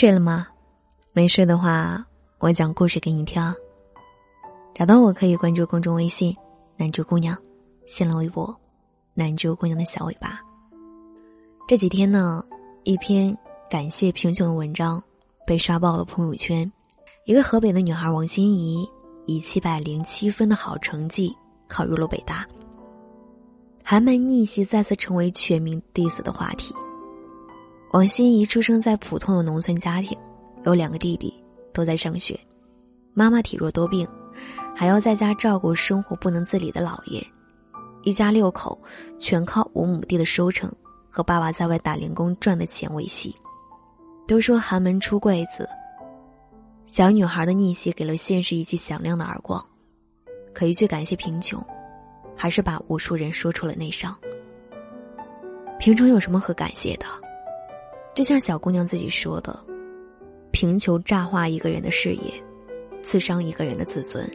睡了吗？没睡的话，我讲故事给你听。找到我可以关注公众微信“南珠姑娘”，新浪微博“南珠姑娘的小尾巴”。这几天呢，一篇感谢贫穷的文章被刷爆了朋友圈。一个河北的女孩王心怡以七百零七分的好成绩考入了北大。寒门逆袭再次成为全民 diss 的话题。王心怡出生在普通的农村家庭，有两个弟弟都在上学，妈妈体弱多病，还要在家照顾生活不能自理的姥爷，一家六口全靠五亩地的收成和爸爸在外打零工赚的钱维系。都说寒门出贵子，小女孩的逆袭给了现实一记响亮的耳光，可一句感谢贫穷，还是把无数人说出了内伤。贫穷有什么可感谢的？就像小姑娘自己说的：“贫穷炸化一个人的事业，刺伤一个人的自尊，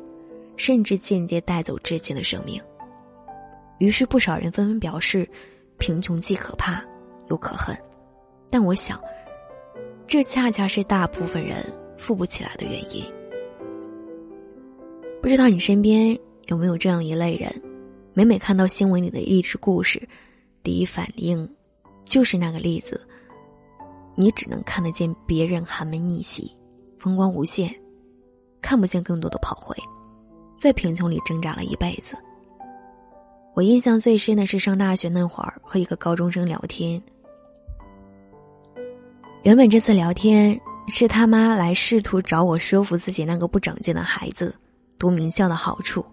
甚至间接带走至亲的生命。”于是，不少人纷纷表示，贫穷既可怕又可恨。但我想，这恰恰是大部分人富不起来的原因。不知道你身边有没有这样一类人，每每看到新闻里的励志故事，第一反应就是那个例子。你只能看得见别人寒门逆袭，风光无限，看不见更多的炮灰，在贫穷里挣扎了一辈子。我印象最深的是上大学那会儿和一个高中生聊天。原本这次聊天是他妈来试图找我说服自己那个不长进的孩子读名校的好处，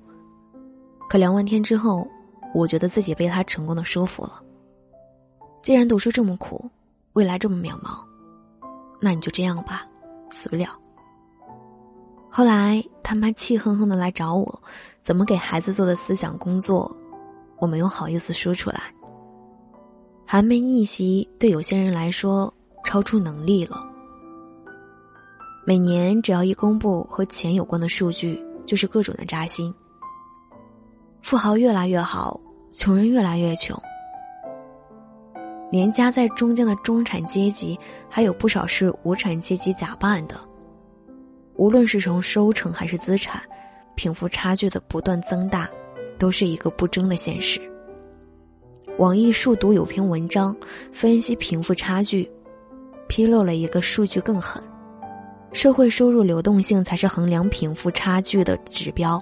可聊完天之后，我觉得自己被他成功的说服了。既然读书这么苦。未来这么渺茫，那你就这样吧，死不了。后来他妈气哼哼的来找我，怎么给孩子做的思想工作，我没有好意思说出来。寒梅逆袭对有些人来说超出能力了。每年只要一公布和钱有关的数据，就是各种的扎心。富豪越来越好，穷人越来越穷。连夹在中间的中产阶级，还有不少是无产阶级假扮的。无论是从收成还是资产，贫富差距的不断增大，都是一个不争的现实。网易数读有篇文章分析贫富差距，披露了一个数据更狠：社会收入流动性才是衡量贫富差距的指标。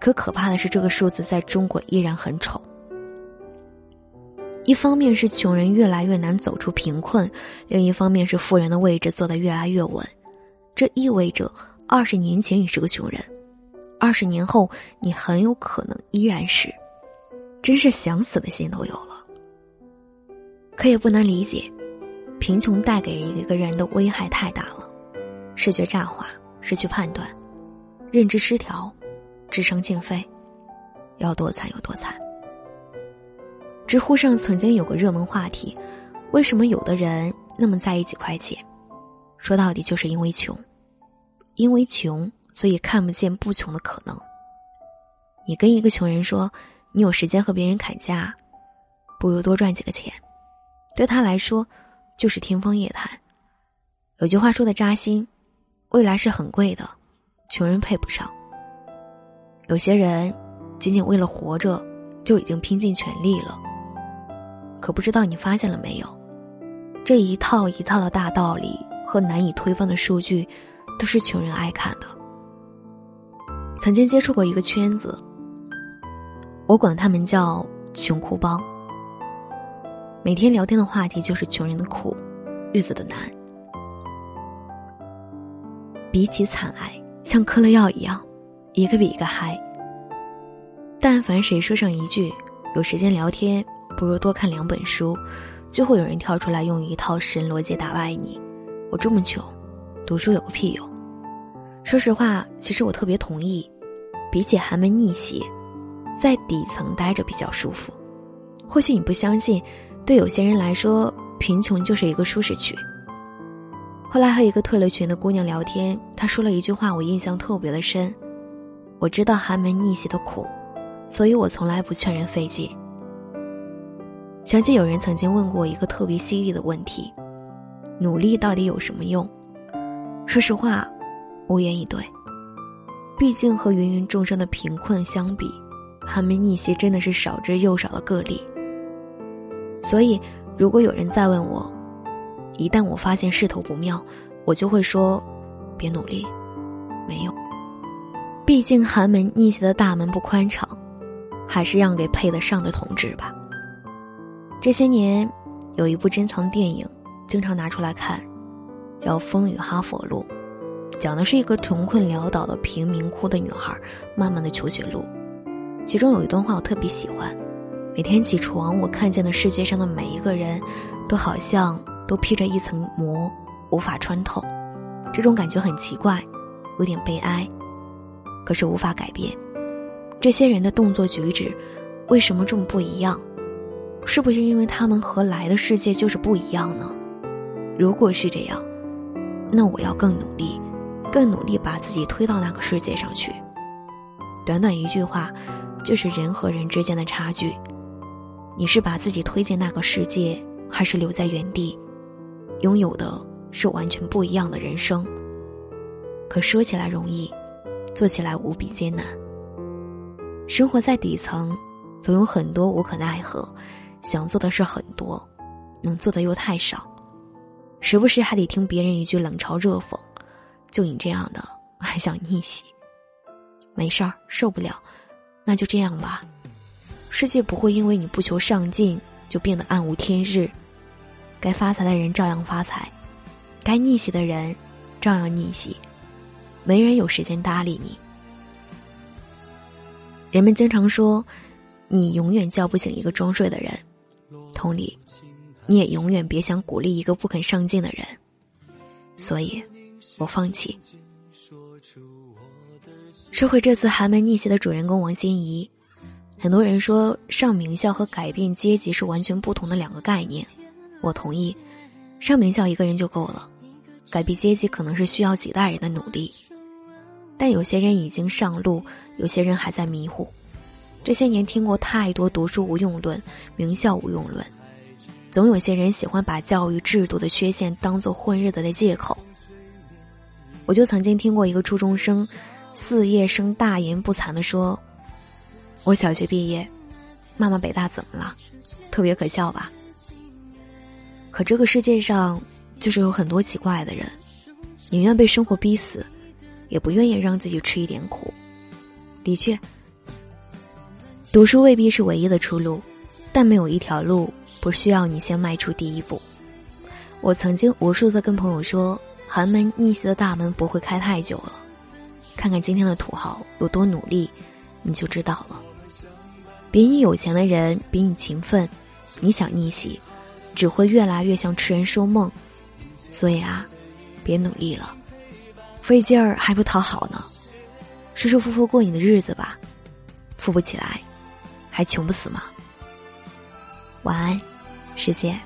可可怕的是，这个数字在中国依然很丑。一方面是穷人越来越难走出贫困，另一方面是富人的位置坐得越来越稳。这意味着，二十年前你是个穷人，二十年后你很有可能依然是。真是想死的心都有了。可也不难理解，贫穷带给一个人的危害太大了：视觉炸化、失去判断、认知失调、智商尽废，要多惨有多惨。知乎上曾经有个热门话题：为什么有的人那么在意几块钱？说到底就是因为穷，因为穷，所以看不见不穷的可能。你跟一个穷人说，你有时间和别人砍价，不如多赚几个钱，对他来说就是天方夜谭。有句话说的扎心：未来是很贵的，穷人配不上。有些人仅仅为了活着，就已经拼尽全力了。可不知道你发现了没有，这一套一套的大道理和难以推翻的数据，都是穷人爱看的。曾经接触过一个圈子，我管他们叫“穷哭帮”。每天聊天的话题就是穷人的苦，日子的难。比起惨来，像嗑了药一样，一个比一个嗨。但凡谁说上一句“有时间聊天”。不如多看两本书，就会有人跳出来用一套神逻辑打败你。我这么穷，读书有个屁用！说实话，其实我特别同意，比起寒门逆袭，在底层待着比较舒服。或许你不相信，对有些人来说，贫穷就是一个舒适区。后来和一个退了群的姑娘聊天，她说了一句话，我印象特别的深。我知道寒门逆袭的苦，所以我从来不劝人费劲。想起有人曾经问过一个特别犀利的问题：努力到底有什么用？说实话，无言以对。毕竟和芸芸众生的贫困相比，寒门逆袭真的是少之又少的个例。所以，如果有人再问我，一旦我发现势头不妙，我就会说：别努力，没有。毕竟寒门逆袭的大门不宽敞，还是让给配得上的同志吧。这些年，有一部珍藏电影，经常拿出来看，叫《风雨哈佛路》，讲的是一个穷困潦倒的贫民窟的女孩慢慢的求学路。其中有一段话我特别喜欢：每天起床，我看见的世界上的每一个人，都好像都披着一层膜，无法穿透。这种感觉很奇怪，有点悲哀。可是无法改变，这些人的动作举止，为什么这么不一样？是不是因为他们和来的世界就是不一样呢？如果是这样，那我要更努力，更努力把自己推到那个世界上去。短短一句话，就是人和人之间的差距。你是把自己推进那个世界，还是留在原地，拥有的是完全不一样的人生？可说起来容易。做起来无比艰难。生活在底层，总有很多无可奈何，想做的事很多，能做的又太少，时不时还得听别人一句冷嘲热讽。就你这样的，还想逆袭？没事儿，受不了，那就这样吧。世界不会因为你不求上进就变得暗无天日。该发财的人照样发财，该逆袭的人照样逆袭。没人有时间搭理你。人们经常说，你永远叫不醒一个装睡的人，同理，你也永远别想鼓励一个不肯上进的人。所以，我放弃。说回这次寒门逆袭的主人公王心怡，很多人说上名校和改变阶级是完全不同的两个概念，我同意，上名校一个人就够了，改变阶级可能是需要几代人的努力。但有些人已经上路，有些人还在迷糊。这些年听过太多“读书无用论”“名校无用论”，总有些人喜欢把教育制度的缺陷当做混日子的借口。我就曾经听过一个初中生，四叶生大言不惭的说：“我小学毕业，妈妈北大怎么了？特别可笑吧？”可这个世界上，就是有很多奇怪的人，宁愿被生活逼死。也不愿意让自己吃一点苦。的确，读书未必是唯一的出路，但没有一条路不需要你先迈出第一步。我曾经无数次跟朋友说，寒门逆袭的大门不会开太久了。看看今天的土豪有多努力，你就知道了。比你有钱的人比你勤奋，你想逆袭，只会越来越像痴人说梦。所以啊，别努力了。费劲儿还不讨好呢，舒舒服服过你的日子吧，富不起来，还穷不死吗？晚安，世界，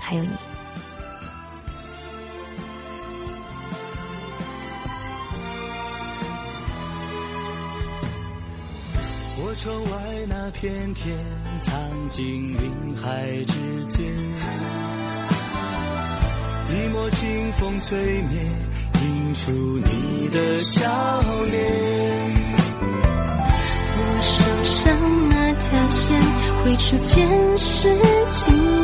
还有你。我窗外那片天，藏进云海之间，一抹清风吹灭。映出你的笑脸，我手上那条线绘出前世情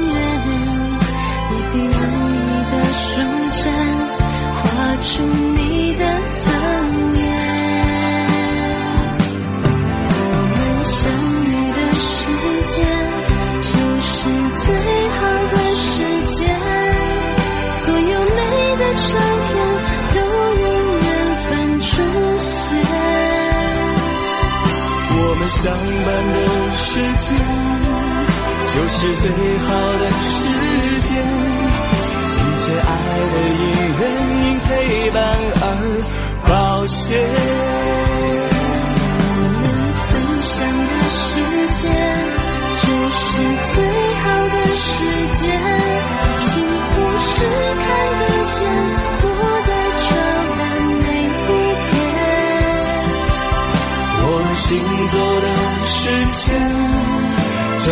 相伴的时间，就是最好的时间。一切爱的因缘，因陪伴而保鲜。我们分享的时间，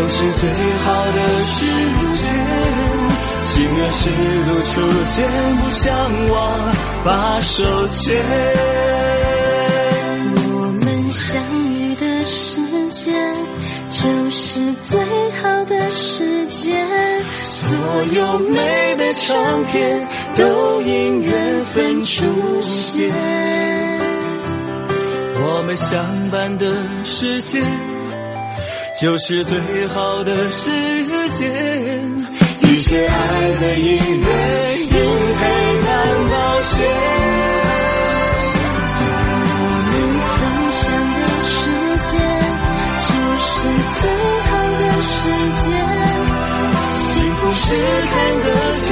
间，就是最好的时间。心愿是如初见，不相忘，把手牵。我们相遇的时间，就是最好的时间。所有美的唱片，都因缘分出现。我们相伴的时间，就是最好的时间。一切爱的因缘，因黑暗冒险。我们分享的时间，就是最好的时间。幸福是看得见，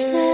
Yeah.